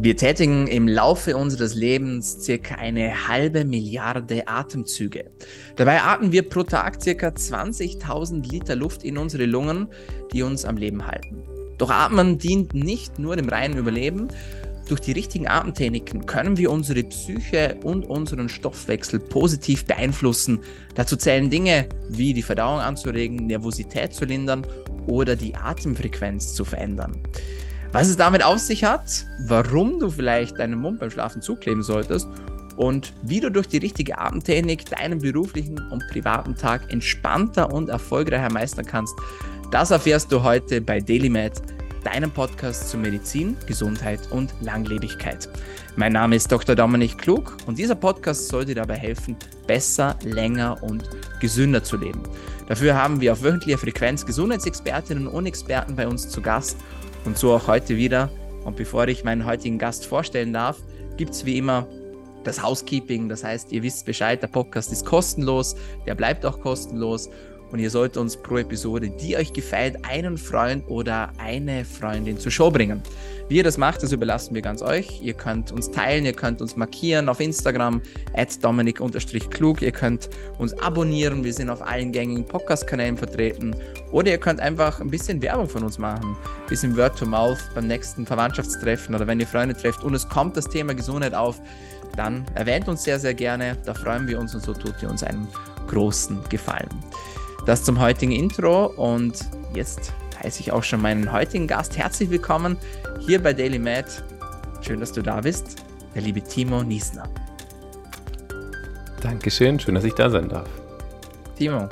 Wir tätigen im Laufe unseres Lebens circa eine halbe Milliarde Atemzüge. Dabei atmen wir pro Tag circa 20.000 Liter Luft in unsere Lungen, die uns am Leben halten. Doch Atmen dient nicht nur dem reinen Überleben. Durch die richtigen Atemtechniken können wir unsere Psyche und unseren Stoffwechsel positiv beeinflussen. Dazu zählen Dinge wie die Verdauung anzuregen, Nervosität zu lindern oder die Atemfrequenz zu verändern. Was es damit auf sich hat, warum du vielleicht deinen Mund beim Schlafen zukleben solltest und wie du durch die richtige Atemtechnik deinen beruflichen und privaten Tag entspannter und erfolgreicher meistern kannst, das erfährst du heute bei DailyMed, deinem Podcast zu Medizin, Gesundheit und Langlebigkeit. Mein Name ist Dr. Dominik Klug und dieser Podcast soll dir dabei helfen, besser, länger und gesünder zu leben. Dafür haben wir auf wöchentlicher Frequenz Gesundheitsexpertinnen und Experten bei uns zu Gast und so auch heute wieder. Und bevor ich meinen heutigen Gast vorstellen darf, gibt es wie immer das Housekeeping. Das heißt, ihr wisst Bescheid, der Podcast ist kostenlos, der bleibt auch kostenlos. Und ihr sollt uns pro Episode, die euch gefällt, einen Freund oder eine Freundin zur Show bringen. Wie ihr das macht, das überlassen wir ganz euch. Ihr könnt uns teilen, ihr könnt uns markieren auf Instagram, at dominik-klug. Ihr könnt uns abonnieren, wir sind auf allen gängigen Podcast-Kanälen vertreten. Oder ihr könnt einfach ein bisschen Werbung von uns machen. Ein bisschen Word to Mouth beim nächsten Verwandtschaftstreffen oder wenn ihr Freunde trefft und es kommt das Thema Gesundheit auf, dann erwähnt uns sehr, sehr gerne. Da freuen wir uns und so tut ihr uns einen großen Gefallen. Das zum heutigen Intro und jetzt heiße ich auch schon meinen heutigen Gast herzlich willkommen hier bei Daily Med. Schön, dass du da bist, der liebe Timo Niesner. Dankeschön, schön, dass ich da sein darf. Timo,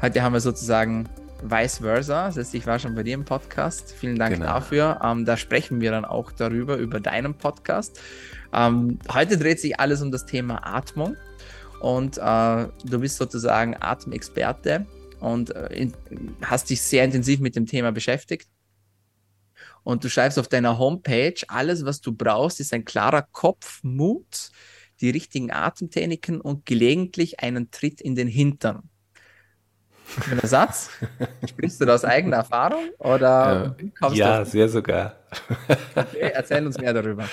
heute haben wir sozusagen vice versa. Das heißt, ich war schon bei dir im Podcast. Vielen Dank genau. dafür. Ähm, da sprechen wir dann auch darüber, über deinen Podcast. Ähm, heute dreht sich alles um das Thema Atmung. Und äh, du bist sozusagen Atemexperte und äh, in, hast dich sehr intensiv mit dem Thema beschäftigt. Und du schreibst auf deiner Homepage, alles, was du brauchst, ist ein klarer Kopf, Mut, die richtigen Atemtechniken und gelegentlich einen Tritt in den Hintern. Schöner Satz. Sprichst du das aus eigener Erfahrung? Oder ja, ja sehr sogar. Okay, erzähl uns mehr darüber.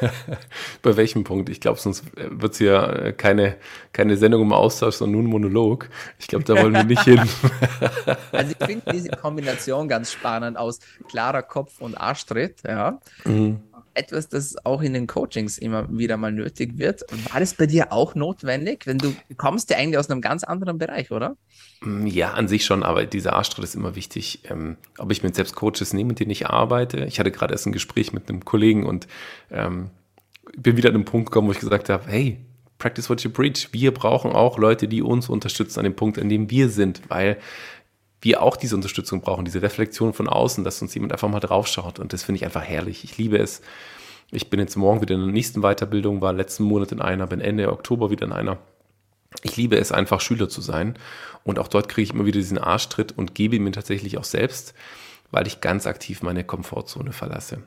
Bei welchem Punkt? Ich glaube, sonst wird es ja keine, keine Sendung im Austausch, sondern nur ein Monolog. Ich glaube, da wollen wir nicht hin. Also ich finde diese Kombination ganz spannend aus klarer Kopf und Arschtritt. Ja. Mhm etwas, das auch in den Coachings immer wieder mal nötig wird. War das bei dir auch notwendig? Wenn du kommst ja eigentlich aus einem ganz anderen Bereich, oder? Mm, ja, an sich schon, aber dieser Arschtritt ist immer wichtig. Ähm, ob ich mit selbst Coaches nehme, mit denen ich arbeite. Ich hatte gerade erst ein Gespräch mit einem Kollegen und ähm, bin wieder an den Punkt gekommen, wo ich gesagt habe, hey, practice what you preach. Wir brauchen auch Leute, die uns unterstützen an dem Punkt, an dem wir sind, weil wir auch diese Unterstützung brauchen, diese Reflexion von außen, dass uns jemand einfach mal draufschaut. Und das finde ich einfach herrlich. Ich liebe es. Ich bin jetzt morgen wieder in der nächsten Weiterbildung, war letzten Monat in einer, bin Ende Oktober wieder in einer. Ich liebe es einfach, Schüler zu sein. Und auch dort kriege ich immer wieder diesen Arschtritt und gebe mir tatsächlich auch selbst, weil ich ganz aktiv meine Komfortzone verlasse.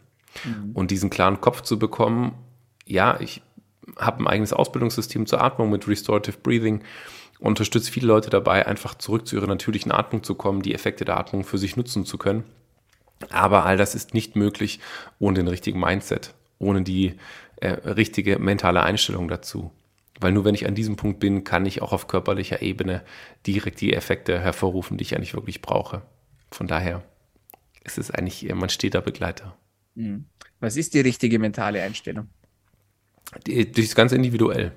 Mhm. Und diesen klaren Kopf zu bekommen, ja, ich habe ein eigenes Ausbildungssystem zur Atmung mit Restorative Breathing unterstützt viele Leute dabei, einfach zurück zu ihrer natürlichen Atmung zu kommen, die Effekte der Atmung für sich nutzen zu können. Aber all das ist nicht möglich ohne den richtigen Mindset, ohne die äh, richtige mentale Einstellung dazu. Weil nur wenn ich an diesem Punkt bin, kann ich auch auf körperlicher Ebene direkt die Effekte hervorrufen, die ich eigentlich wirklich brauche. Von daher ist es eigentlich, man steht da Begleiter. Mhm. Was ist die richtige mentale Einstellung? Die, die ist ganz individuell.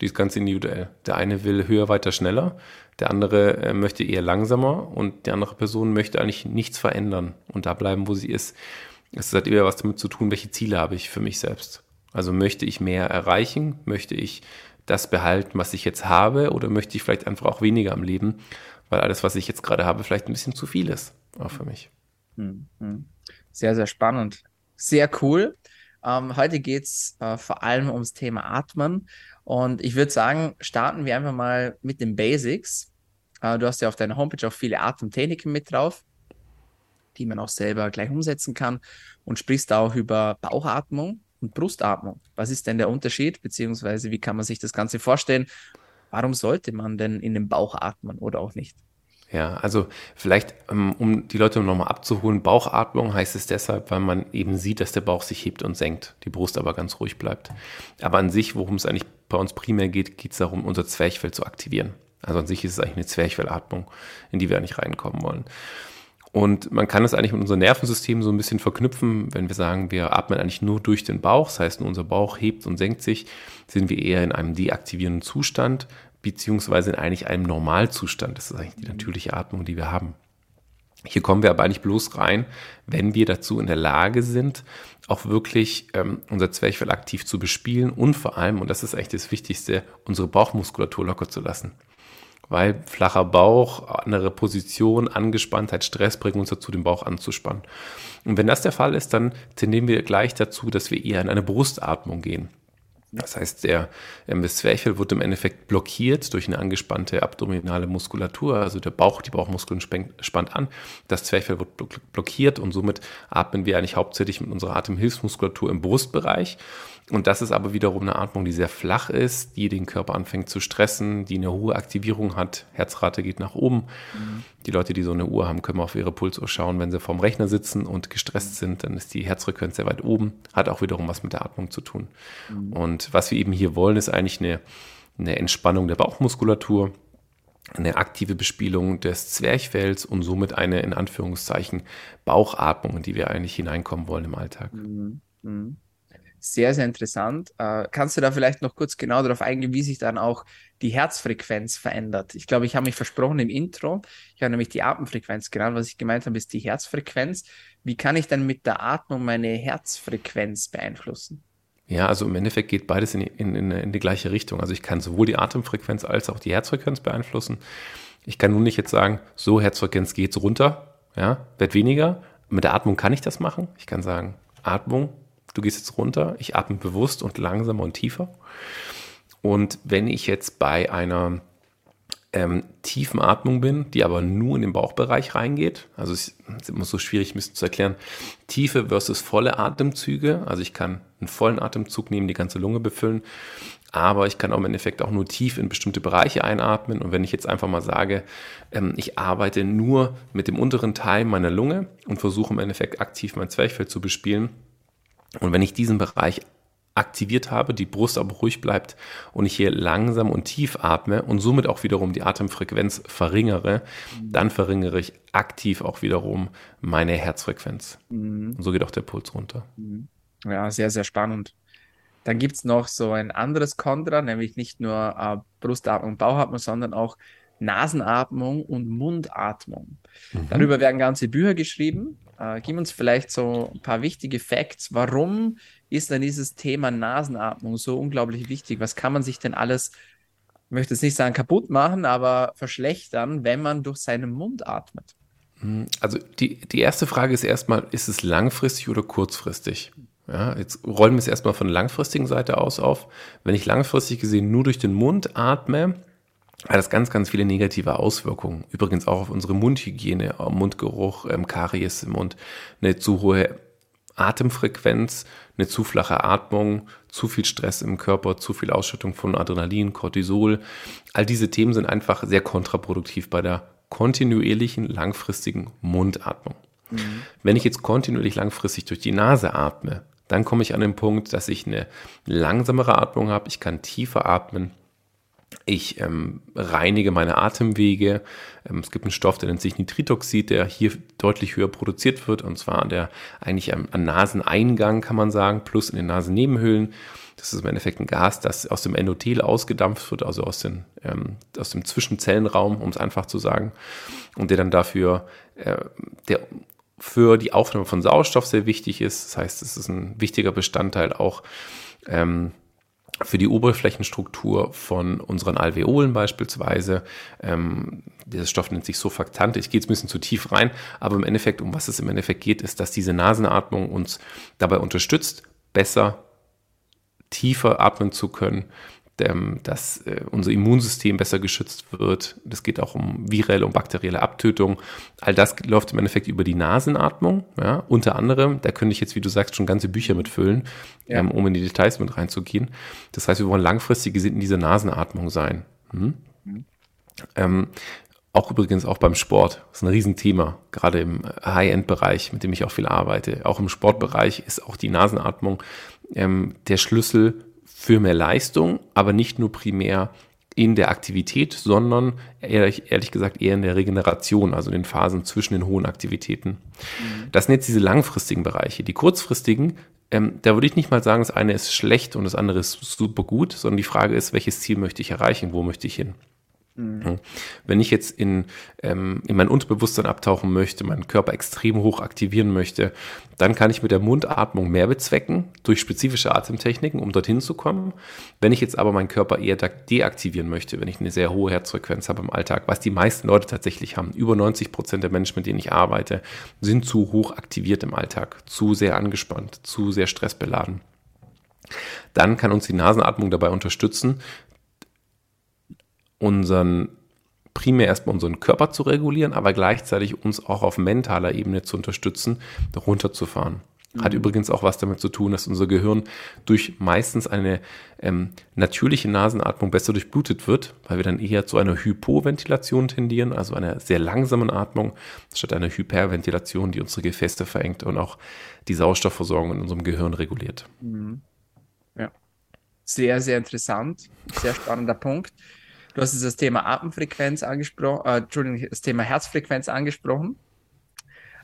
Die ist ganz individuell. Der eine will höher, weiter, schneller. Der andere äh, möchte eher langsamer und die andere Person möchte eigentlich nichts verändern und da bleiben, wo sie ist. Es hat eher was damit zu tun, welche Ziele habe ich für mich selbst. Also möchte ich mehr erreichen? Möchte ich das behalten, was ich jetzt habe? Oder möchte ich vielleicht einfach auch weniger am Leben, weil alles, was ich jetzt gerade habe, vielleicht ein bisschen zu viel ist, auch für mich. Hm, hm. Sehr, sehr spannend. Sehr cool. Ähm, heute geht es äh, vor allem ums Thema Atmen. Und ich würde sagen, starten wir einfach mal mit den Basics. Äh, du hast ja auf deiner Homepage auch viele Atemtechniken mit drauf, die man auch selber gleich umsetzen kann und sprichst auch über Bauchatmung und Brustatmung. Was ist denn der Unterschied, beziehungsweise wie kann man sich das Ganze vorstellen? Warum sollte man denn in den Bauch atmen oder auch nicht? Ja, also vielleicht, ähm, um die Leute nochmal abzuholen, Bauchatmung heißt es deshalb, weil man eben sieht, dass der Bauch sich hebt und senkt, die Brust aber ganz ruhig bleibt. Aber an sich, worum es eigentlich bei uns primär geht, geht es darum, unser Zwerchfell zu aktivieren. Also an sich ist es eigentlich eine Zwerchfellatmung, in die wir eigentlich reinkommen wollen. Und man kann es eigentlich mit unserem Nervensystem so ein bisschen verknüpfen, wenn wir sagen, wir atmen eigentlich nur durch den Bauch, das heißt, unser Bauch hebt und senkt sich, sind wir eher in einem deaktivierenden Zustand, beziehungsweise in eigentlich einem Normalzustand. Das ist eigentlich die natürliche Atmung, die wir haben. Hier kommen wir aber eigentlich bloß rein, wenn wir dazu in der Lage sind, auch wirklich ähm, unser Zwerchfell aktiv zu bespielen und vor allem, und das ist eigentlich das Wichtigste, unsere Bauchmuskulatur locker zu lassen. Weil flacher Bauch, andere Position, Angespanntheit, Stress bringen uns dazu, den Bauch anzuspannen. Und wenn das der Fall ist, dann tendieren wir gleich dazu, dass wir eher in eine Brustatmung gehen. Das heißt, der das Zwerchfell wird im Endeffekt blockiert durch eine angespannte abdominale Muskulatur. Also der Bauch, die Bauchmuskeln spannt an. Das Zwerchfell wird blockiert und somit atmen wir eigentlich hauptsächlich mit unserer Atemhilfsmuskulatur im Brustbereich. Und das ist aber wiederum eine Atmung, die sehr flach ist, die den Körper anfängt zu stressen, die eine hohe Aktivierung hat. Herzrate geht nach oben. Mhm. Die Leute, die so eine Uhr haben, können auf ihre Pulsuhr schauen. Wenn sie vorm Rechner sitzen und gestresst sind, dann ist die Herzfrequenz sehr weit oben. Hat auch wiederum was mit der Atmung zu tun. Mhm. Und was wir eben hier wollen, ist eigentlich eine, eine Entspannung der Bauchmuskulatur eine aktive Bespielung des Zwerchfells und somit eine in Anführungszeichen Bauchatmung, in die wir eigentlich hineinkommen wollen im Alltag. Mhm. Sehr, sehr interessant. Äh, kannst du da vielleicht noch kurz genau darauf eingehen, wie sich dann auch die Herzfrequenz verändert? Ich glaube, ich habe mich versprochen im Intro. Ich habe nämlich die Atemfrequenz genannt. Was ich gemeint habe, ist die Herzfrequenz. Wie kann ich dann mit der Atmung meine Herzfrequenz beeinflussen? Ja, also im Endeffekt geht beides in, in, in, in die gleiche Richtung. Also ich kann sowohl die Atemfrequenz als auch die Herzfrequenz beeinflussen. Ich kann nun nicht jetzt sagen, so Herzfrequenz geht's runter, ja, wird weniger. Mit der Atmung kann ich das machen. Ich kann sagen, Atmung du gehst jetzt runter, ich atme bewusst und langsamer und tiefer. Und wenn ich jetzt bei einer ähm, tiefen Atmung bin, die aber nur in den Bauchbereich reingeht, also es ist immer so schwierig ein bisschen zu erklären, tiefe versus volle Atemzüge, also ich kann einen vollen Atemzug nehmen, die ganze Lunge befüllen, aber ich kann auch im Endeffekt auch nur tief in bestimmte Bereiche einatmen. Und wenn ich jetzt einfach mal sage, ähm, ich arbeite nur mit dem unteren Teil meiner Lunge und versuche im Endeffekt aktiv mein Zwerchfell zu bespielen, und wenn ich diesen Bereich aktiviert habe, die Brust aber ruhig bleibt und ich hier langsam und tief atme und somit auch wiederum die Atemfrequenz verringere, dann verringere ich aktiv auch wiederum meine Herzfrequenz. Mhm. Und so geht auch der Puls runter. Mhm. Ja, sehr, sehr spannend. Dann gibt es noch so ein anderes Kontra, nämlich nicht nur äh, Brustatmung, Bauchatmung, sondern auch Nasenatmung und Mundatmung. Mhm. Darüber werden ganze Bücher geschrieben. Äh, gib uns vielleicht so ein paar wichtige Facts. Warum ist denn dieses Thema Nasenatmung so unglaublich wichtig? Was kann man sich denn alles, ich möchte jetzt nicht sagen kaputt machen, aber verschlechtern, wenn man durch seinen Mund atmet? Hm, also die, die erste Frage ist erstmal, ist es langfristig oder kurzfristig? Ja, jetzt rollen wir es erstmal von der langfristigen Seite aus auf. Wenn ich langfristig gesehen nur durch den Mund atme, hat das ganz, ganz viele negative Auswirkungen. Übrigens auch auf unsere Mundhygiene, Mundgeruch, ähm, Karies im Mund, eine zu hohe Atemfrequenz, eine zu flache Atmung, zu viel Stress im Körper, zu viel Ausschüttung von Adrenalin, Cortisol. All diese Themen sind einfach sehr kontraproduktiv bei der kontinuierlichen, langfristigen Mundatmung. Mhm. Wenn ich jetzt kontinuierlich langfristig durch die Nase atme, dann komme ich an den Punkt, dass ich eine langsamere Atmung habe, ich kann tiefer atmen, ich ähm, reinige meine Atemwege. Ähm, es gibt einen Stoff, der nennt sich Nitritoxid, der hier deutlich höher produziert wird, und zwar an der eigentlich am, am Naseneingang, kann man sagen, plus in den Nasennebenhöhlen. Das ist im Endeffekt ein Gas, das aus dem Endothel ausgedampft wird, also aus, den, ähm, aus dem Zwischenzellenraum, um es einfach zu sagen, und der dann dafür, äh, der für die Aufnahme von Sauerstoff sehr wichtig ist. Das heißt, es ist ein wichtiger Bestandteil auch ähm, für die Oberflächenstruktur von unseren Alveolen beispielsweise. Ähm, dieser Stoff nennt sich Surfaktant. Ich gehe jetzt ein bisschen zu tief rein, aber im Endeffekt, um was es im Endeffekt geht, ist, dass diese Nasenatmung uns dabei unterstützt, besser tiefer atmen zu können, ähm, dass äh, unser Immunsystem besser geschützt wird. Das geht auch um virelle und bakterielle Abtötung. All das läuft im Endeffekt über die Nasenatmung. Ja? Unter anderem, da könnte ich jetzt, wie du sagst, schon ganze Bücher mitfüllen, ja. ähm, um in die Details mit reinzugehen. Das heißt, wir wollen langfristig gesehen in dieser Nasenatmung sein. Hm? Mhm. Ähm, auch übrigens auch beim Sport. Das ist ein Riesenthema, gerade im High-End-Bereich, mit dem ich auch viel arbeite. Auch im Sportbereich ist auch die Nasenatmung ähm, der Schlüssel für mehr Leistung, aber nicht nur primär in der Aktivität, sondern ehrlich, ehrlich, gesagt eher in der Regeneration, also in den Phasen zwischen den hohen Aktivitäten. Mhm. Das sind jetzt diese langfristigen Bereiche. Die kurzfristigen, ähm, da würde ich nicht mal sagen, das eine ist schlecht und das andere ist super gut, sondern die Frage ist, welches Ziel möchte ich erreichen, wo möchte ich hin? Mhm. Wenn ich jetzt in, ähm, in mein Unterbewusstsein abtauchen möchte, meinen Körper extrem hoch aktivieren möchte, dann kann ich mit der Mundatmung mehr bezwecken durch spezifische Atemtechniken, um dorthin zu kommen. Wenn ich jetzt aber meinen Körper eher deaktivieren möchte, wenn ich eine sehr hohe Herzfrequenz habe im Alltag, was die meisten Leute tatsächlich haben, über 90 Prozent der Menschen, mit denen ich arbeite, sind zu hoch aktiviert im Alltag, zu sehr angespannt, zu sehr stressbeladen dann kann uns die Nasenatmung dabei unterstützen, unseren primär erstmal unseren Körper zu regulieren, aber gleichzeitig uns auch auf mentaler Ebene zu unterstützen, runterzufahren. Hat mhm. übrigens auch was damit zu tun, dass unser Gehirn durch meistens eine ähm, natürliche Nasenatmung besser durchblutet wird, weil wir dann eher zu einer Hypoventilation tendieren, also einer sehr langsamen Atmung, statt einer Hyperventilation, die unsere Gefäße verengt und auch die Sauerstoffversorgung in unserem Gehirn reguliert. Mhm. Ja. Sehr, sehr interessant. Sehr spannender Punkt. Du hast das Thema Atemfrequenz angesprochen, äh, Entschuldigung, das Thema Herzfrequenz angesprochen.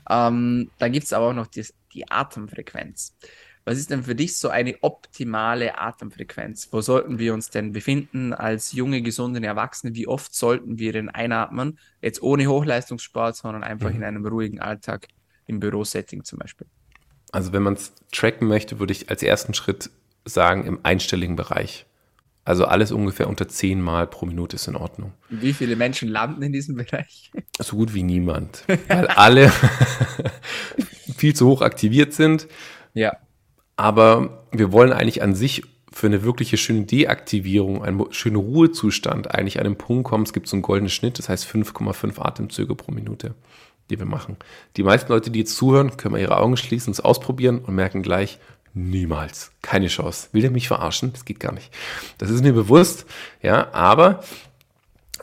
Ähm, dann gibt es aber auch noch die, die Atemfrequenz. Was ist denn für dich so eine optimale Atemfrequenz? Wo sollten wir uns denn befinden als junge, gesunde Erwachsene? Wie oft sollten wir denn einatmen? Jetzt ohne Hochleistungssport, sondern einfach mhm. in einem ruhigen Alltag, im Bürosetting zum Beispiel. Also wenn man es tracken möchte, würde ich als ersten Schritt sagen, im einstelligen Bereich. Also alles ungefähr unter 10 Mal pro Minute ist in Ordnung. Wie viele Menschen landen in diesem Bereich? So gut wie niemand, weil alle viel zu hoch aktiviert sind. Ja. Aber wir wollen eigentlich an sich für eine wirkliche schöne Deaktivierung, einen schönen Ruhezustand eigentlich an den Punkt kommen. Es gibt so einen goldenen Schnitt, das heißt 5,5 Atemzüge pro Minute, die wir machen. Die meisten Leute, die jetzt zuhören, können mal ihre Augen schließen, es ausprobieren und merken gleich, Niemals. Keine Chance. Will der mich verarschen? Das geht gar nicht. Das ist mir bewusst, ja, aber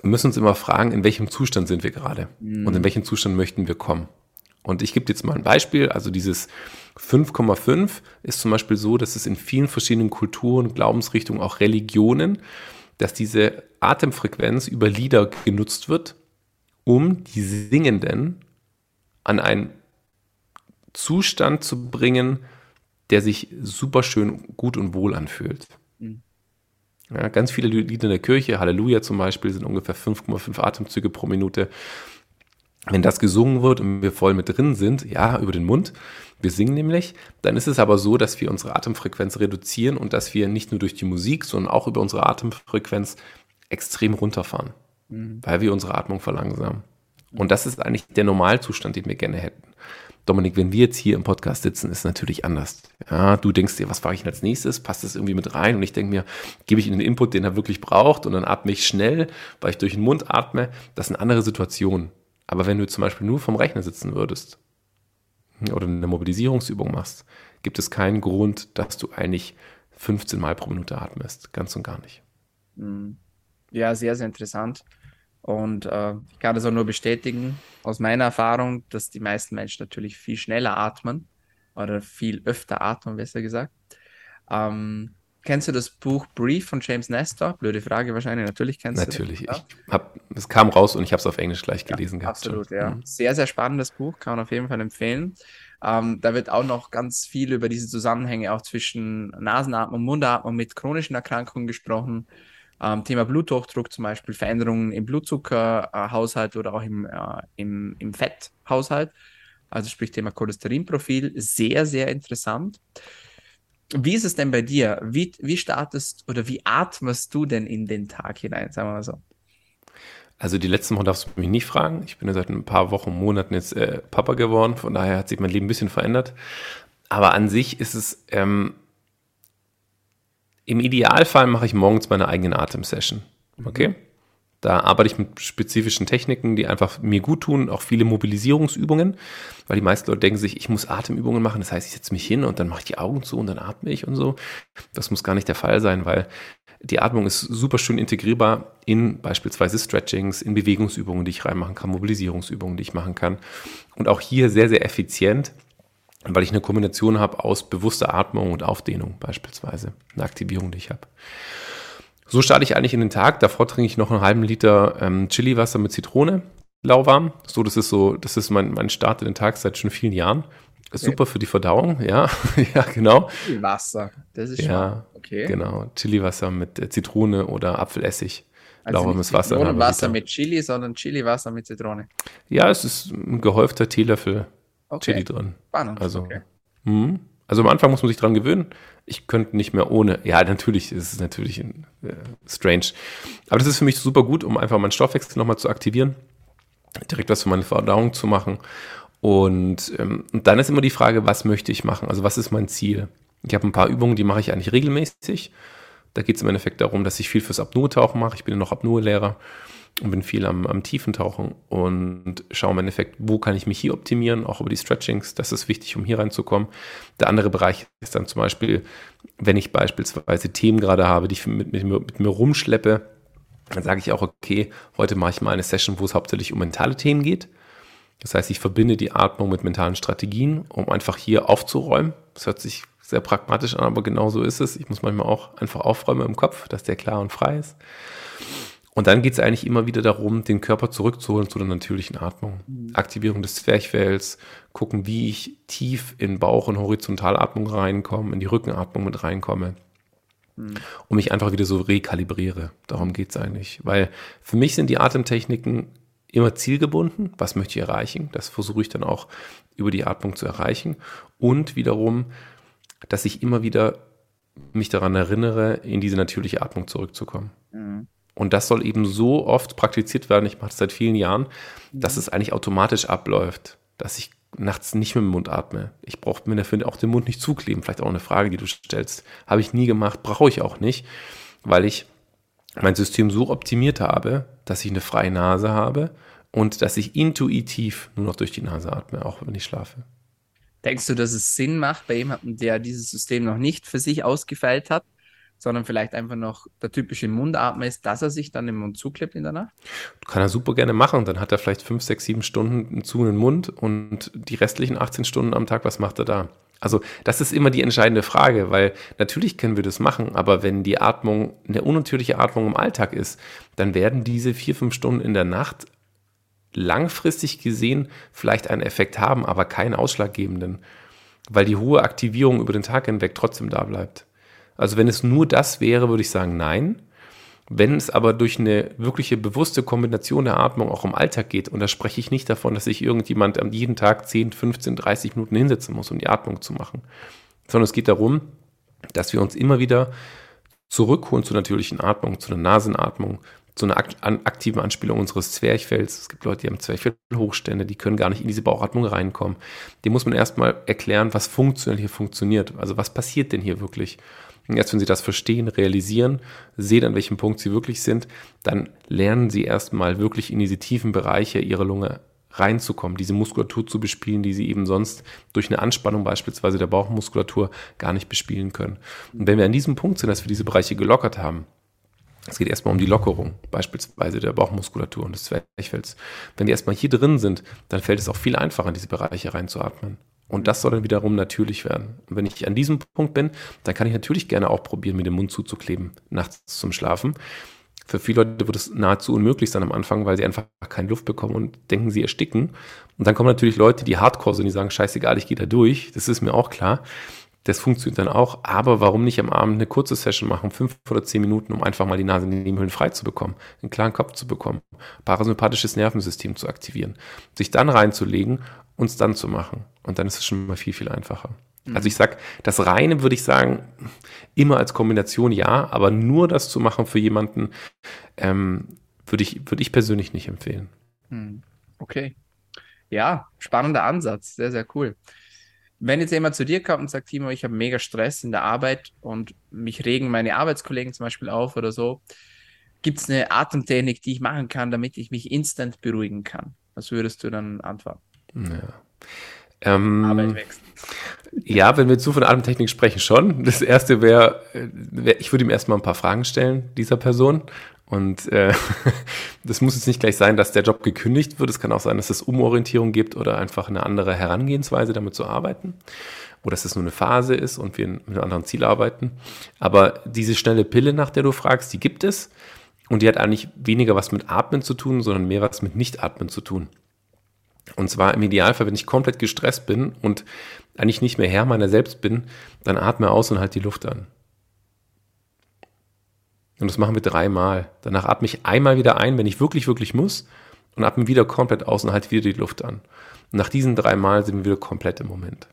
wir müssen uns immer fragen, in welchem Zustand sind wir gerade mhm. und in welchem Zustand möchten wir kommen. Und ich gebe jetzt mal ein Beispiel. Also dieses 5,5 ist zum Beispiel so, dass es in vielen verschiedenen Kulturen, Glaubensrichtungen, auch Religionen, dass diese Atemfrequenz über Lieder genutzt wird, um die Singenden an einen Zustand zu bringen, der sich super schön gut und wohl anfühlt. Mhm. Ja, ganz viele Lieder in der Kirche, Halleluja zum Beispiel, sind ungefähr 5,5 Atemzüge pro Minute. Wenn das gesungen wird und wir voll mit drin sind, ja, über den Mund, wir singen nämlich, dann ist es aber so, dass wir unsere Atemfrequenz reduzieren und dass wir nicht nur durch die Musik, sondern auch über unsere Atemfrequenz extrem runterfahren, mhm. weil wir unsere Atmung verlangsamen. Und das ist eigentlich der Normalzustand, den wir gerne hätten. Dominik, wenn wir jetzt hier im Podcast sitzen, ist natürlich anders. Ja, du denkst dir, was fahre ich als nächstes? Passt das irgendwie mit rein? Und ich denke mir, gebe ich ihm den Input, den er wirklich braucht und dann atme ich schnell, weil ich durch den Mund atme. Das sind andere Situationen. Aber wenn du zum Beispiel nur vom Rechner sitzen würdest oder eine Mobilisierungsübung machst, gibt es keinen Grund, dass du eigentlich 15 Mal pro Minute atmest. Ganz und gar nicht. Hm. Ja, sehr, sehr interessant. Und äh, ich kann das auch nur bestätigen aus meiner Erfahrung, dass die meisten Menschen natürlich viel schneller atmen oder viel öfter atmen, besser gesagt. Ähm, kennst du das Buch Brief von James Nestor? Blöde Frage wahrscheinlich. Natürlich kennst natürlich. du das. Natürlich. Hab, es kam raus und ich habe es auf Englisch gleich gelesen gehabt. Absolut, schon. ja. Mhm. Sehr, sehr spannendes Buch, kann man auf jeden Fall empfehlen. Ähm, da wird auch noch ganz viel über diese Zusammenhänge auch zwischen Nasenatmung, Mundatmung mit chronischen Erkrankungen gesprochen. Ähm, Thema Bluthochdruck zum Beispiel, Veränderungen im Blutzuckerhaushalt oder auch im, äh, im, im Fetthaushalt. Also sprich Thema Cholesterinprofil, sehr, sehr interessant. Wie ist es denn bei dir? Wie, wie startest oder wie atmest du denn in den Tag hinein, sagen wir mal so? Also die letzten Wochen darfst du mich nicht fragen. Ich bin ja seit ein paar Wochen, Monaten jetzt äh, Papa geworden. Von daher hat sich mein Leben ein bisschen verändert. Aber an sich ist es ähm, im Idealfall mache ich morgens meine eigene Atemsession. Mhm. Okay? Da arbeite ich mit spezifischen Techniken, die einfach mir gut tun, auch viele Mobilisierungsübungen, weil die meisten Leute denken sich, ich muss Atemübungen machen, das heißt, ich setze mich hin und dann mache ich die Augen zu und dann atme ich und so. Das muss gar nicht der Fall sein, weil die Atmung ist super schön integrierbar in beispielsweise Stretchings, in Bewegungsübungen, die ich reinmachen kann, Mobilisierungsübungen, die ich machen kann. Und auch hier sehr, sehr effizient, weil ich eine Kombination habe aus bewusster Atmung und Aufdehnung beispielsweise, eine Aktivierung, die ich habe. So starte ich eigentlich in den Tag. Davor trinke ich noch einen halben Liter ähm, Chili-Wasser mit Zitrone, lauwarm. So, das ist so, das ist mein, mein Start in den Tag seit schon vielen Jahren. Okay. Super für die Verdauung, ja, ja, genau. Wasser, das ist ja, okay. Genau, Chili-Wasser mit äh, Zitrone oder Apfelessig. Also lauwarmes Wasser. Ohne Wasser mit Chili, sondern Chili-Wasser mit Zitrone. Ja, es ist ein gehäufter Teelöffel okay. Chili drin. Spannend. Also, okay. mh, also am Anfang muss man sich dran gewöhnen. Ich könnte nicht mehr ohne. Ja, natürlich, es ist natürlich äh, strange. Aber das ist für mich super gut, um einfach meinen Stoffwechsel nochmal zu aktivieren, direkt was für meine Verdauung zu machen. Und, ähm, und dann ist immer die Frage, was möchte ich machen? Also was ist mein Ziel? Ich habe ein paar Übungen, die mache ich eigentlich regelmäßig. Da geht es im Endeffekt darum, dass ich viel fürs Apnoe-Tauchen mache. Ich bin ja noch Apnoe-Lehrer und bin viel am, am Tiefentauchen und schaue im Endeffekt, wo kann ich mich hier optimieren, auch über die Stretchings. Das ist wichtig, um hier reinzukommen. Der andere Bereich ist dann zum Beispiel, wenn ich beispielsweise Themen gerade habe, die ich mit, mit, mit mir rumschleppe, dann sage ich auch, okay, heute mache ich mal eine Session, wo es hauptsächlich um mentale Themen geht. Das heißt, ich verbinde die Atmung mit mentalen Strategien, um einfach hier aufzuräumen. Das hört sich sehr pragmatisch an, aber genau so ist es. Ich muss manchmal auch einfach aufräumen im Kopf, dass der klar und frei ist. Und dann geht es eigentlich immer wieder darum, den Körper zurückzuholen zu der natürlichen Atmung. Mhm. Aktivierung des Zwerchfells, gucken, wie ich tief in Bauch- und Horizontalatmung reinkomme, in die Rückenatmung mit reinkomme. Mhm. Und mich einfach wieder so rekalibriere. Darum geht es eigentlich. Weil für mich sind die Atemtechniken immer zielgebunden. Was möchte ich erreichen? Das versuche ich dann auch über die Atmung zu erreichen. Und wiederum, dass ich immer wieder mich daran erinnere, in diese natürliche Atmung zurückzukommen. Mhm. Und das soll eben so oft praktiziert werden, ich mache das seit vielen Jahren, dass mhm. es eigentlich automatisch abläuft, dass ich nachts nicht mit dem Mund atme. Ich brauche mir dafür auch den Mund nicht zukleben. Vielleicht auch eine Frage, die du stellst. Habe ich nie gemacht, brauche ich auch nicht, weil ich mein System so optimiert habe, dass ich eine freie Nase habe und dass ich intuitiv nur noch durch die Nase atme, auch wenn ich schlafe. Denkst du, dass es Sinn macht bei jemandem, der dieses System noch nicht für sich ausgefeilt hat, sondern vielleicht einfach noch der typische Mundatmer ist, dass er sich dann den Mund zuklebt in der Nacht? Kann er super gerne machen. Dann hat er vielleicht fünf, sechs, sieben Stunden zu den Mund und die restlichen 18 Stunden am Tag, was macht er da? Also das ist immer die entscheidende Frage, weil natürlich können wir das machen, aber wenn die Atmung eine unnatürliche Atmung im Alltag ist, dann werden diese vier, fünf Stunden in der Nacht langfristig gesehen vielleicht einen Effekt haben, aber keinen ausschlaggebenden, weil die hohe Aktivierung über den Tag hinweg trotzdem da bleibt. Also wenn es nur das wäre, würde ich sagen nein. Wenn es aber durch eine wirkliche bewusste Kombination der Atmung auch im Alltag geht, und da spreche ich nicht davon, dass sich irgendjemand an jeden Tag 10, 15, 30 Minuten hinsetzen muss, um die Atmung zu machen, sondern es geht darum, dass wir uns immer wieder zurückholen zur natürlichen Atmung, zu einer Nasenatmung, zu einer aktiven Anspielung unseres Zwerchfells. Es gibt Leute, die haben Zwerchfellhochstände, die können gar nicht in diese Bauchatmung reinkommen. Dem muss man erstmal erklären, was funktionell hier funktioniert. Also was passiert denn hier wirklich? Erst wenn sie das verstehen, realisieren, sehen, an welchem Punkt sie wirklich sind, dann lernen sie erstmal wirklich in diese tiefen Bereiche ihrer Lunge reinzukommen, diese Muskulatur zu bespielen, die sie eben sonst durch eine Anspannung beispielsweise der Bauchmuskulatur gar nicht bespielen können. Und wenn wir an diesem Punkt sind, dass wir diese Bereiche gelockert haben, es geht erstmal um die Lockerung, beispielsweise der Bauchmuskulatur und des Zwerchfells. Wenn die erstmal hier drin sind, dann fällt es auch viel einfacher, in diese Bereiche reinzuatmen. Und das soll dann wiederum natürlich werden. Und wenn ich an diesem Punkt bin, dann kann ich natürlich gerne auch probieren, mir den Mund zuzukleben, nachts zum Schlafen. Für viele Leute wird es nahezu unmöglich sein am Anfang, weil sie einfach keine Luft bekommen und denken, sie ersticken. Und dann kommen natürlich Leute, die hardcore sind, die sagen, scheißegal, ich gehe da durch. Das ist mir auch klar. Das funktioniert dann auch. Aber warum nicht am Abend eine kurze Session machen, fünf oder zehn Minuten, um einfach mal die Nase in den Nebenhöhlen frei zu bekommen, einen klaren Kopf zu bekommen, parasympathisches Nervensystem zu aktivieren, sich dann reinzulegen und es dann zu machen. Und dann ist es schon mal viel, viel einfacher. Mhm. Also ich sag, das Reine würde ich sagen, immer als Kombination ja, aber nur das zu machen für jemanden, ähm, würde ich, würde ich persönlich nicht empfehlen. Mhm. Okay. Ja, spannender Ansatz. Sehr, sehr cool. Wenn jetzt jemand zu dir kommt und sagt, Timo, ich habe mega Stress in der Arbeit und mich regen meine Arbeitskollegen zum Beispiel auf oder so, gibt es eine Atemtechnik, die ich machen kann, damit ich mich instant beruhigen kann? Was würdest du dann antworten? Ja. Ähm, Arbeit wächst. Ja, wenn wir zu von Atemtechnik sprechen, schon. Das erste wäre, wär, ich würde ihm erstmal ein paar Fragen stellen, dieser Person. Und äh, das muss jetzt nicht gleich sein, dass der Job gekündigt wird. Es kann auch sein, dass es Umorientierung gibt oder einfach eine andere Herangehensweise, damit zu arbeiten. Oder dass es nur eine Phase ist und wir mit einem anderen Ziel arbeiten. Aber diese schnelle Pille, nach der du fragst, die gibt es. Und die hat eigentlich weniger was mit Atmen zu tun, sondern mehr was mit Nicht-Atmen zu tun. Und zwar im Idealfall, wenn ich komplett gestresst bin und eigentlich nicht mehr Herr meiner selbst bin, dann atme aus und halt die Luft an. Und das machen wir dreimal. Danach atme ich einmal wieder ein, wenn ich wirklich, wirklich muss, und atme wieder komplett aus und halte wieder die Luft an. Und nach diesen dreimal sind wir wieder komplett im Moment.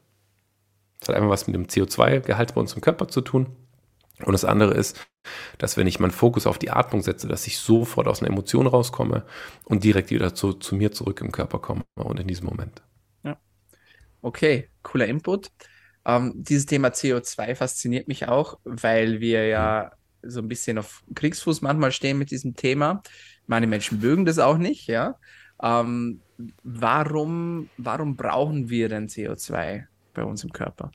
Das hat einmal was mit dem CO2-Gehalt bei uns im Körper zu tun. Und das andere ist, dass wenn ich meinen Fokus auf die Atmung setze, dass ich sofort aus einer Emotion rauskomme und direkt wieder zu, zu mir zurück im Körper komme und in diesem Moment. Ja. Okay, cooler Input. Ähm, dieses Thema CO2 fasziniert mich auch, weil wir ja mhm. so ein bisschen auf Kriegsfuß manchmal stehen mit diesem Thema. Meine Menschen mögen das auch nicht, ja. Ähm, warum, warum brauchen wir denn CO2 bei uns im Körper?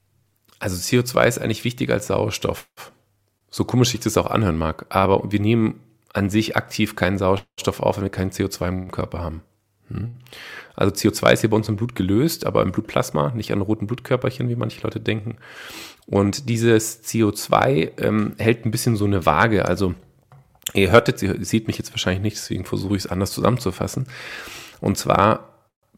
Also CO2 ist eigentlich wichtiger als Sauerstoff so komisch sich das auch anhören mag, aber wir nehmen an sich aktiv keinen Sauerstoff auf, wenn wir kein CO2 im Körper haben. Hm? Also CO2 ist hier bei uns im Blut gelöst, aber im Blutplasma, nicht an roten Blutkörperchen, wie manche Leute denken. Und dieses CO2 ähm, hält ein bisschen so eine Waage. Also ihr hört jetzt, ihr seht mich jetzt wahrscheinlich nicht, deswegen versuche ich es anders zusammenzufassen. Und zwar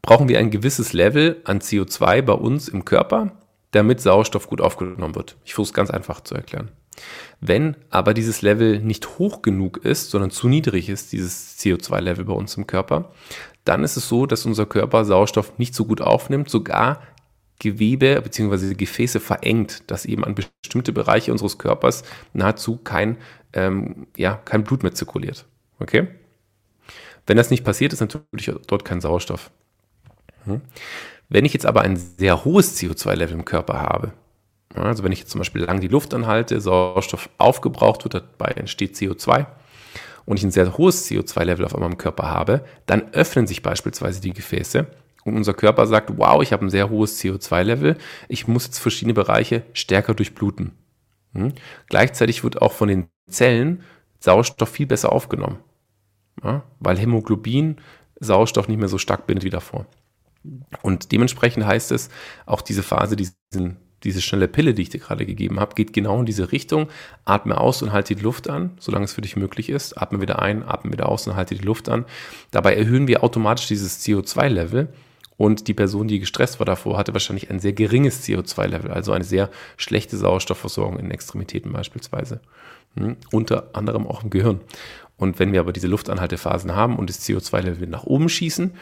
brauchen wir ein gewisses Level an CO2 bei uns im Körper, damit Sauerstoff gut aufgenommen wird. Ich versuche es ganz einfach zu erklären. Wenn aber dieses Level nicht hoch genug ist, sondern zu niedrig ist, dieses CO2-Level bei uns im Körper, dann ist es so, dass unser Körper Sauerstoff nicht so gut aufnimmt, sogar Gewebe bzw. Gefäße verengt, dass eben an bestimmte Bereiche unseres Körpers nahezu kein, ähm, ja, kein Blut mehr zirkuliert. Okay? Wenn das nicht passiert, ist natürlich dort kein Sauerstoff. Hm? Wenn ich jetzt aber ein sehr hohes CO2-Level im Körper habe, also wenn ich jetzt zum Beispiel lang die Luft anhalte, Sauerstoff aufgebraucht wird, dabei entsteht CO2 und ich ein sehr hohes CO2-Level auf im Körper habe, dann öffnen sich beispielsweise die Gefäße und unser Körper sagt, wow, ich habe ein sehr hohes CO2-Level, ich muss jetzt verschiedene Bereiche stärker durchbluten. Hm? Gleichzeitig wird auch von den Zellen Sauerstoff viel besser aufgenommen, ja? weil Hämoglobin Sauerstoff nicht mehr so stark bindet wie davor. Und dementsprechend heißt es, auch diese Phase, diesen diese schnelle Pille, die ich dir gerade gegeben habe, geht genau in diese Richtung. Atme aus und halte die Luft an, solange es für dich möglich ist. Atme wieder ein, atme wieder aus und halte die Luft an. Dabei erhöhen wir automatisch dieses CO2-Level. Und die Person, die gestresst war davor, hatte wahrscheinlich ein sehr geringes CO2-Level, also eine sehr schlechte Sauerstoffversorgung in Extremitäten beispielsweise. Hm? Unter anderem auch im Gehirn. Und wenn wir aber diese Luftanhaltephasen haben und das CO2-Level nach oben schießen,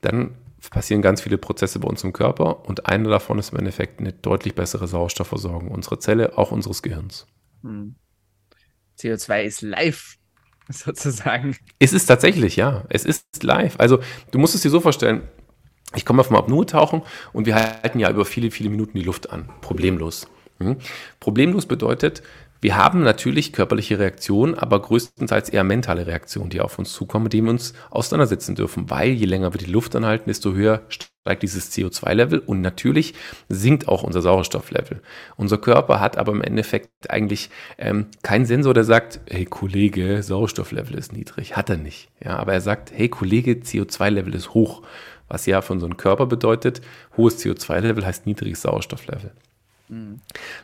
dann passieren ganz viele Prozesse bei uns im Körper und einer davon ist im Endeffekt eine deutlich bessere Sauerstoffversorgung unserer Zelle, auch unseres Gehirns. Hm. CO2 ist live, sozusagen. Es ist tatsächlich, ja. Es ist live. Also, du musst es dir so vorstellen, ich komme auf dem Apnoe-Tauchen und wir halten ja über viele, viele Minuten die Luft an. Problemlos. Hm? Problemlos bedeutet, wir haben natürlich körperliche Reaktionen, aber größtenteils eher mentale Reaktionen, die auf uns zukommen, mit denen wir uns auseinandersetzen dürfen, weil je länger wir die Luft anhalten, desto höher steigt dieses CO2-Level und natürlich sinkt auch unser Sauerstofflevel. Unser Körper hat aber im Endeffekt eigentlich ähm, keinen Sensor, der sagt, hey Kollege, Sauerstofflevel ist niedrig. Hat er nicht. Ja, aber er sagt, hey Kollege, CO2-Level ist hoch. Was ja für unseren Körper bedeutet, hohes CO2-Level heißt niedriges Sauerstofflevel.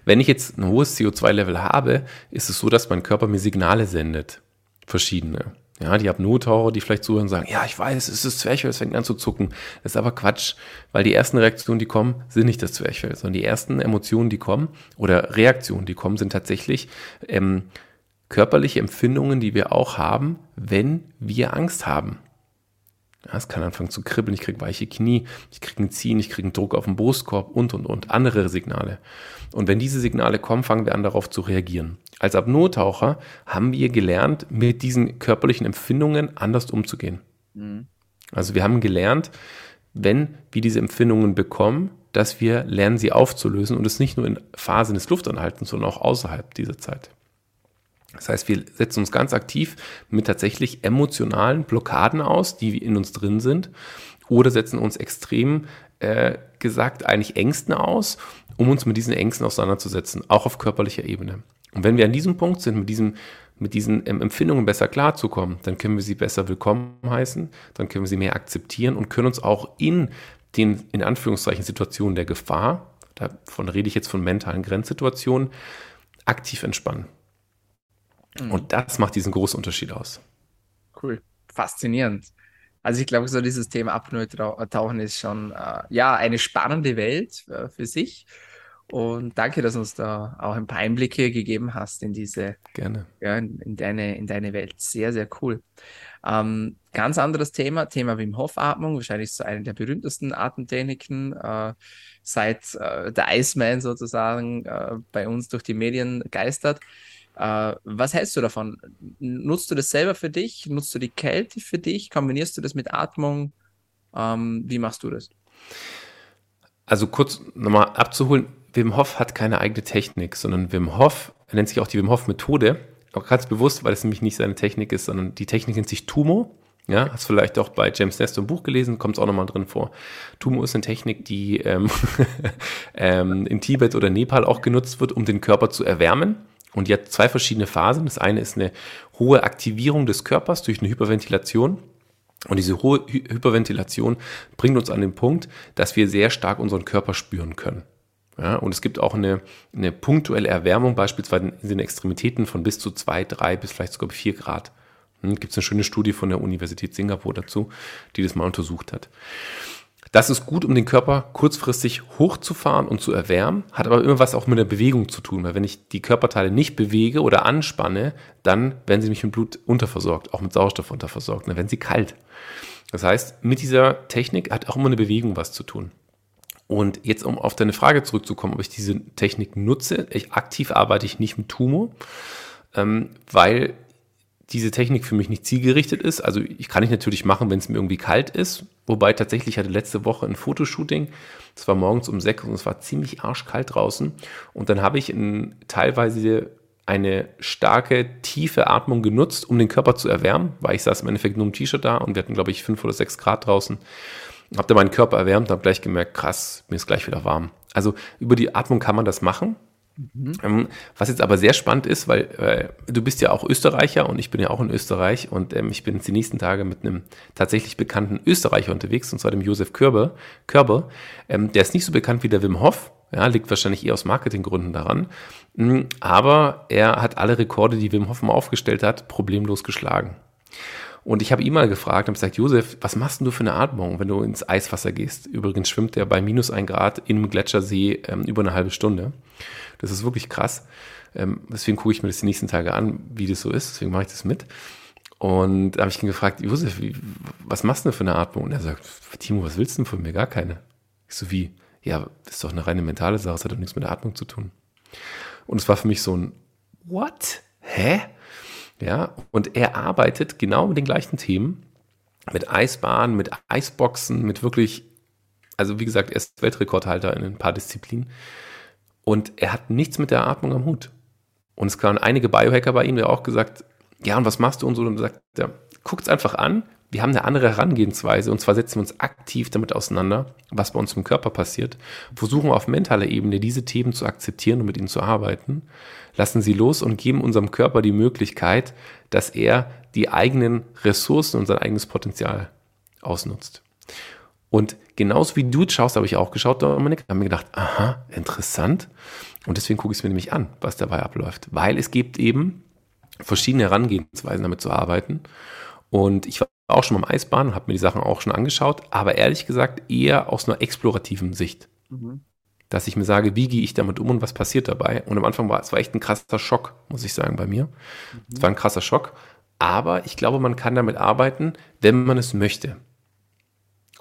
Wenn ich jetzt ein hohes CO2-Level habe, ist es so, dass mein Körper mir Signale sendet. Verschiedene. Ja, die Apnoe-Taucher, die vielleicht zuhören, sagen, ja, ich weiß, es ist das Zwerchfell, es fängt an zu zucken. Das ist aber Quatsch, weil die ersten Reaktionen, die kommen, sind nicht das Zwerchfell, sondern die ersten Emotionen, die kommen oder Reaktionen, die kommen, sind tatsächlich ähm, körperliche Empfindungen, die wir auch haben, wenn wir Angst haben. Ja, es kann anfangen zu kribbeln, ich kriege weiche Knie, ich kriege einen Ziehen, ich kriege einen Druck auf den Brustkorb und, und, und. Andere Signale. Und wenn diese Signale kommen, fangen wir an, darauf zu reagieren. Als Apnoe-Taucher haben wir gelernt, mit diesen körperlichen Empfindungen anders umzugehen. Mhm. Also wir haben gelernt, wenn wir diese Empfindungen bekommen, dass wir lernen, sie aufzulösen und es nicht nur in Phasen des Luftanhaltens, sondern auch außerhalb dieser Zeit. Das heißt, wir setzen uns ganz aktiv mit tatsächlich emotionalen Blockaden aus, die in uns drin sind, oder setzen uns extrem äh, gesagt eigentlich Ängsten aus, um uns mit diesen Ängsten auseinanderzusetzen, auch auf körperlicher Ebene. Und wenn wir an diesem Punkt sind, mit, diesem, mit diesen ähm, Empfindungen besser klarzukommen, dann können wir sie besser willkommen heißen, dann können wir sie mehr akzeptieren und können uns auch in den, in Anführungszeichen, Situationen der Gefahr, davon rede ich jetzt von mentalen Grenzsituationen, aktiv entspannen. Mhm. Und das macht diesen großen Unterschied aus. Cool. Faszinierend. Also ich glaube, so dieses Thema Apnoe-Tauchen ist schon äh, ja eine spannende Welt äh, für sich. Und danke, dass du uns da auch ein paar Einblicke gegeben hast in diese, Gerne. Ja, in, in deine, in deine Welt. Sehr, sehr cool. Ähm, ganz anderes Thema, Thema Wim Hof Atmung, wahrscheinlich so eine der berühmtesten Atemtechniken, äh, seit äh, der Iceman sozusagen äh, bei uns durch die Medien geistert. Äh, was hältst du davon? Nutzt du das selber für dich? Nutzt du die Kälte für dich? Kombinierst du das mit Atmung? Ähm, wie machst du das? Also kurz nochmal abzuholen, Wim Hof hat keine eigene Technik, sondern Wim Hof, er nennt sich auch die Wim Hof Methode, auch ganz bewusst, weil es nämlich nicht seine Technik ist, sondern die Technik nennt sich Tumo. Ja, hast vielleicht auch bei James Nestor im Buch gelesen, kommt es auch nochmal drin vor. Tumo ist eine Technik, die ähm, ähm, in Tibet oder Nepal auch genutzt wird, um den Körper zu erwärmen. Und die hat zwei verschiedene Phasen. Das eine ist eine hohe Aktivierung des Körpers durch eine Hyperventilation. Und diese hohe Hyperventilation bringt uns an den Punkt, dass wir sehr stark unseren Körper spüren können. Ja, und es gibt auch eine, eine punktuelle Erwärmung, beispielsweise in den Extremitäten von bis zu zwei, drei bis vielleicht sogar vier Grad. Hm, gibt es eine schöne Studie von der Universität Singapur dazu, die das mal untersucht hat. Das ist gut, um den Körper kurzfristig hochzufahren und zu erwärmen, hat aber immer was auch mit der Bewegung zu tun, weil wenn ich die Körperteile nicht bewege oder anspanne, dann werden sie mich mit Blut unterversorgt, auch mit Sauerstoff unterversorgt, dann werden sie kalt. Das heißt, mit dieser Technik hat auch immer eine Bewegung was zu tun. Und jetzt, um auf deine Frage zurückzukommen, ob ich diese Technik nutze, ich, aktiv arbeite ich nicht mit Tumo, ähm, weil diese Technik für mich nicht zielgerichtet ist. Also ich kann ich natürlich machen, wenn es mir irgendwie kalt ist. Wobei tatsächlich hatte letzte Woche ein Fotoshooting. Es war morgens um sechs und es war ziemlich arschkalt draußen. Und dann habe ich in, teilweise eine starke, tiefe Atmung genutzt, um den Körper zu erwärmen, weil ich saß im Endeffekt nur im T-Shirt da und wir hatten, glaube ich, fünf oder sechs Grad draußen. Habe dann meinen Körper erwärmt und habe gleich gemerkt, krass, mir ist gleich wieder warm. Also über die Atmung kann man das machen. Mhm. Ähm, was jetzt aber sehr spannend ist, weil äh, du bist ja auch Österreicher und ich bin ja auch in Österreich und ähm, ich bin jetzt die nächsten Tage mit einem tatsächlich bekannten Österreicher unterwegs, und zwar dem Josef Körber. Körber ähm, der ist nicht so bekannt wie der Wim Hof, ja, liegt wahrscheinlich eher aus Marketinggründen daran, mhm, aber er hat alle Rekorde, die Wim Hof mal aufgestellt hat, problemlos geschlagen. Und ich habe ihn mal gefragt und gesagt, Josef, was machst du für eine Atmung, wenn du ins Eiswasser gehst? Übrigens schwimmt er bei minus ein Grad in einem Gletschersee ähm, über eine halbe Stunde. Das ist wirklich krass. Ähm, deswegen gucke ich mir das die nächsten Tage an, wie das so ist. Deswegen mache ich das mit. Und da habe ich ihn gefragt, Josef, wie, was machst du denn für eine Atmung? Und er sagt, Timo, was willst du denn von mir? Gar keine. Ich so, wie? Ja, das ist doch eine reine mentale Sache, das hat doch nichts mit der Atmung zu tun. Und es war für mich so ein, what? Hä? Ja, und er arbeitet genau mit den gleichen Themen, mit Eisbahnen, mit Eisboxen, mit wirklich, also wie gesagt, er ist Weltrekordhalter in ein paar Disziplinen. Und er hat nichts mit der Atmung am Hut. Und es kamen einige Biohacker bei ihm, der auch gesagt, ja, und was machst du und so? Und sagt, ja, guckt's einfach an. Wir haben eine andere Herangehensweise und zwar setzen wir uns aktiv damit auseinander, was bei uns im Körper passiert, versuchen auf mentaler Ebene diese Themen zu akzeptieren und mit ihnen zu arbeiten, lassen sie los und geben unserem Körper die Möglichkeit, dass er die eigenen Ressourcen und sein eigenes Potenzial ausnutzt. Und genauso wie du schaust, habe ich auch geschaut, Dominik, habe mir gedacht, aha, interessant. Und deswegen gucke ich es mir nämlich an, was dabei abläuft. Weil es gibt eben verschiedene Herangehensweisen, damit zu arbeiten. Und ich war auch schon mal im Eisbahn und habe mir die Sachen auch schon angeschaut, aber ehrlich gesagt eher aus einer explorativen Sicht. Mhm. Dass ich mir sage, wie gehe ich damit um und was passiert dabei? Und am Anfang war es war echt ein krasser Schock, muss ich sagen, bei mir. Mhm. Es war ein krasser Schock. Aber ich glaube, man kann damit arbeiten, wenn man es möchte.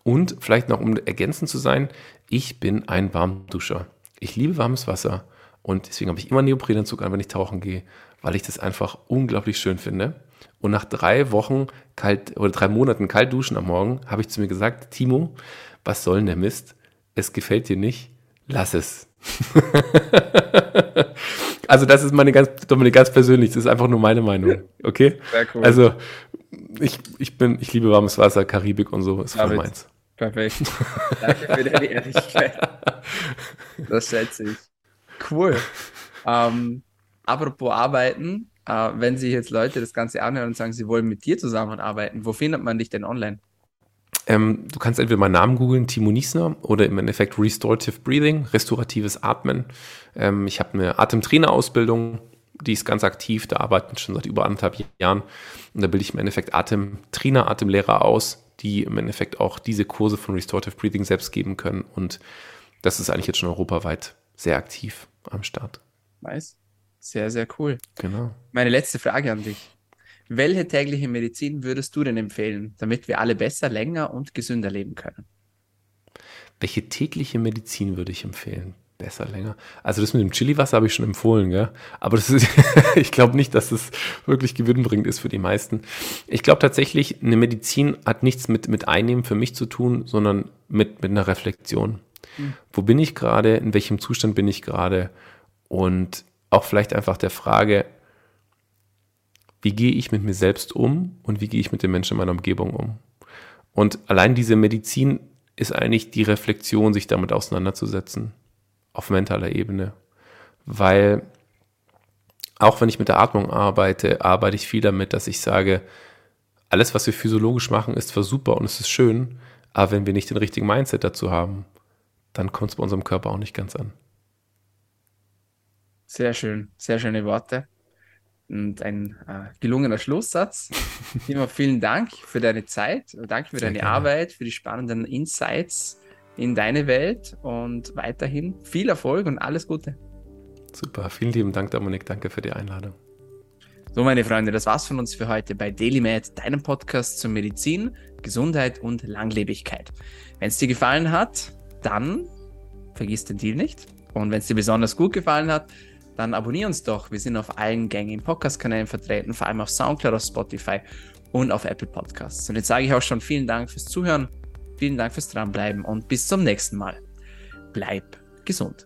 Und vielleicht noch, um ergänzend zu sein, ich bin ein Warmduscher. Ich liebe warmes Wasser und deswegen habe ich immer Neoprenanzug an, wenn ich tauchen gehe, weil ich das einfach unglaublich schön finde. Und nach drei Wochen kalt oder drei Monaten kalt duschen am Morgen habe ich zu mir gesagt, Timo, was soll denn der Mist? Es gefällt dir nicht? Lass es. also das ist meine ganz, Dominik, ganz persönlich, das ist einfach nur meine Meinung. Okay? Sehr cool. Also ich, ich bin, ich liebe warmes Wasser, Karibik und so, ist voll meins. Perfekt. Danke für deine Ehrlichkeit. Das schätze ich. Cool. Ähm, apropos Arbeiten, äh, wenn sich jetzt Leute das Ganze anhören und sagen, sie wollen mit dir zusammenarbeiten, wo findet man dich denn online? Ähm, du kannst entweder meinen Namen googeln, Timo Niesner, oder im Endeffekt Restorative Breathing, restauratives Atmen. Ähm, ich habe eine Atemtrainerausbildung, die ist ganz aktiv, da arbeiten schon seit über anderthalb Jahren. Und da bilde ich im Endeffekt Atemtrainer, Atemlehrer aus, die im Endeffekt auch diese Kurse von Restorative Breathing selbst geben können. Und das ist eigentlich jetzt schon europaweit sehr aktiv am Start. Nice. Sehr, sehr cool. Genau. Meine letzte Frage an dich. Welche tägliche Medizin würdest du denn empfehlen, damit wir alle besser, länger und gesünder leben können? Welche tägliche Medizin würde ich empfehlen? Besser, länger. Also das mit dem Chiliwasser habe ich schon empfohlen, gell? Aber das ist, ich glaube nicht, dass es wirklich gewinnbringend ist für die meisten. Ich glaube tatsächlich, eine Medizin hat nichts mit, mit Einnehmen für mich zu tun, sondern mit, mit einer Reflexion. Mhm. Wo bin ich gerade? In welchem Zustand bin ich gerade? Und auch vielleicht einfach der Frage, wie gehe ich mit mir selbst um und wie gehe ich mit den Menschen in meiner Umgebung um. Und allein diese Medizin ist eigentlich die Reflexion, sich damit auseinanderzusetzen, auf mentaler Ebene. Weil auch wenn ich mit der Atmung arbeite, arbeite ich viel damit, dass ich sage, alles, was wir physiologisch machen, ist zwar super und es ist schön, aber wenn wir nicht den richtigen Mindset dazu haben, dann kommt es bei unserem Körper auch nicht ganz an. Sehr schön, sehr schöne Worte und ein äh, gelungener Schlusssatz. Immer vielen Dank für deine Zeit, danke für Sehr deine gerne. Arbeit, für die spannenden Insights in deine Welt und weiterhin viel Erfolg und alles Gute. Super, vielen lieben Dank, Dominik. Danke für die Einladung. So, meine Freunde, das war's von uns für heute bei DailyMed, deinem Podcast zur Medizin, Gesundheit und Langlebigkeit. Wenn es dir gefallen hat, dann vergiss den Deal nicht. Und wenn es dir besonders gut gefallen hat, dann abonnier uns doch. Wir sind auf allen gängigen Podcast-Kanälen vertreten, vor allem auf Soundcloud, auf Spotify und auf Apple Podcasts. Und jetzt sage ich auch schon vielen Dank fürs Zuhören, vielen Dank fürs Dranbleiben und bis zum nächsten Mal. Bleib gesund.